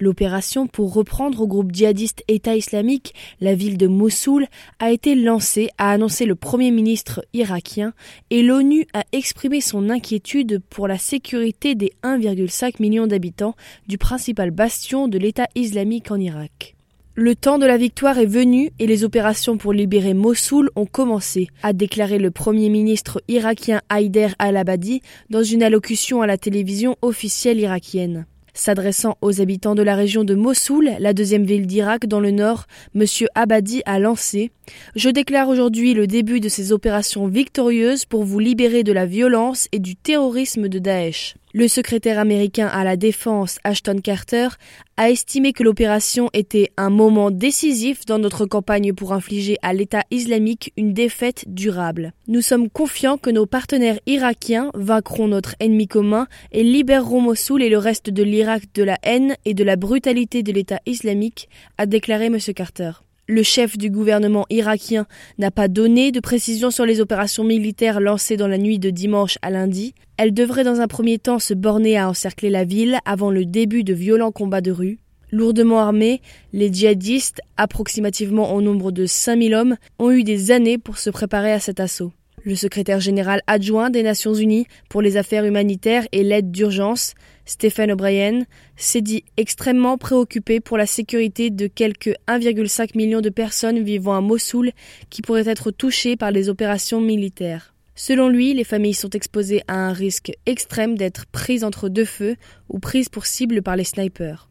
L'opération pour reprendre au groupe djihadiste État islamique la ville de Mossoul a été lancée, a annoncé le Premier ministre irakien, et l'ONU a exprimé son inquiétude pour la sécurité des 1,5 million d'habitants du principal bastion de l'État islamique en Irak. Le temps de la victoire est venu et les opérations pour libérer Mossoul ont commencé, a déclaré le premier ministre irakien Haider al-Abadi dans une allocution à la télévision officielle irakienne. S'adressant aux habitants de la région de Mossoul, la deuxième ville d'Irak dans le nord, M. Abadi a lancé Je déclare aujourd'hui le début de ces opérations victorieuses pour vous libérer de la violence et du terrorisme de Daesh. Le secrétaire américain à la Défense, Ashton Carter, a estimé que l'opération était un moment décisif dans notre campagne pour infliger à l'État islamique une défaite durable. Nous sommes confiants que nos partenaires irakiens vaincront notre ennemi commun et libéreront Mossoul et le reste de l'Irak de la haine et de la brutalité de l'État islamique, a déclaré M. Carter. Le chef du gouvernement irakien n'a pas donné de précision sur les opérations militaires lancées dans la nuit de dimanche à lundi. Elles devraient dans un premier temps se borner à encercler la ville avant le début de violents combats de rue. Lourdement armés, les djihadistes, approximativement au nombre de 5000 hommes, ont eu des années pour se préparer à cet assaut. Le secrétaire général adjoint des Nations Unies pour les affaires humanitaires et l'aide d'urgence, Stephen O'Brien, s'est dit extrêmement préoccupé pour la sécurité de quelques 1,5 million de personnes vivant à Mossoul qui pourraient être touchées par les opérations militaires. Selon lui, les familles sont exposées à un risque extrême d'être prises entre deux feux ou prises pour cible par les snipers.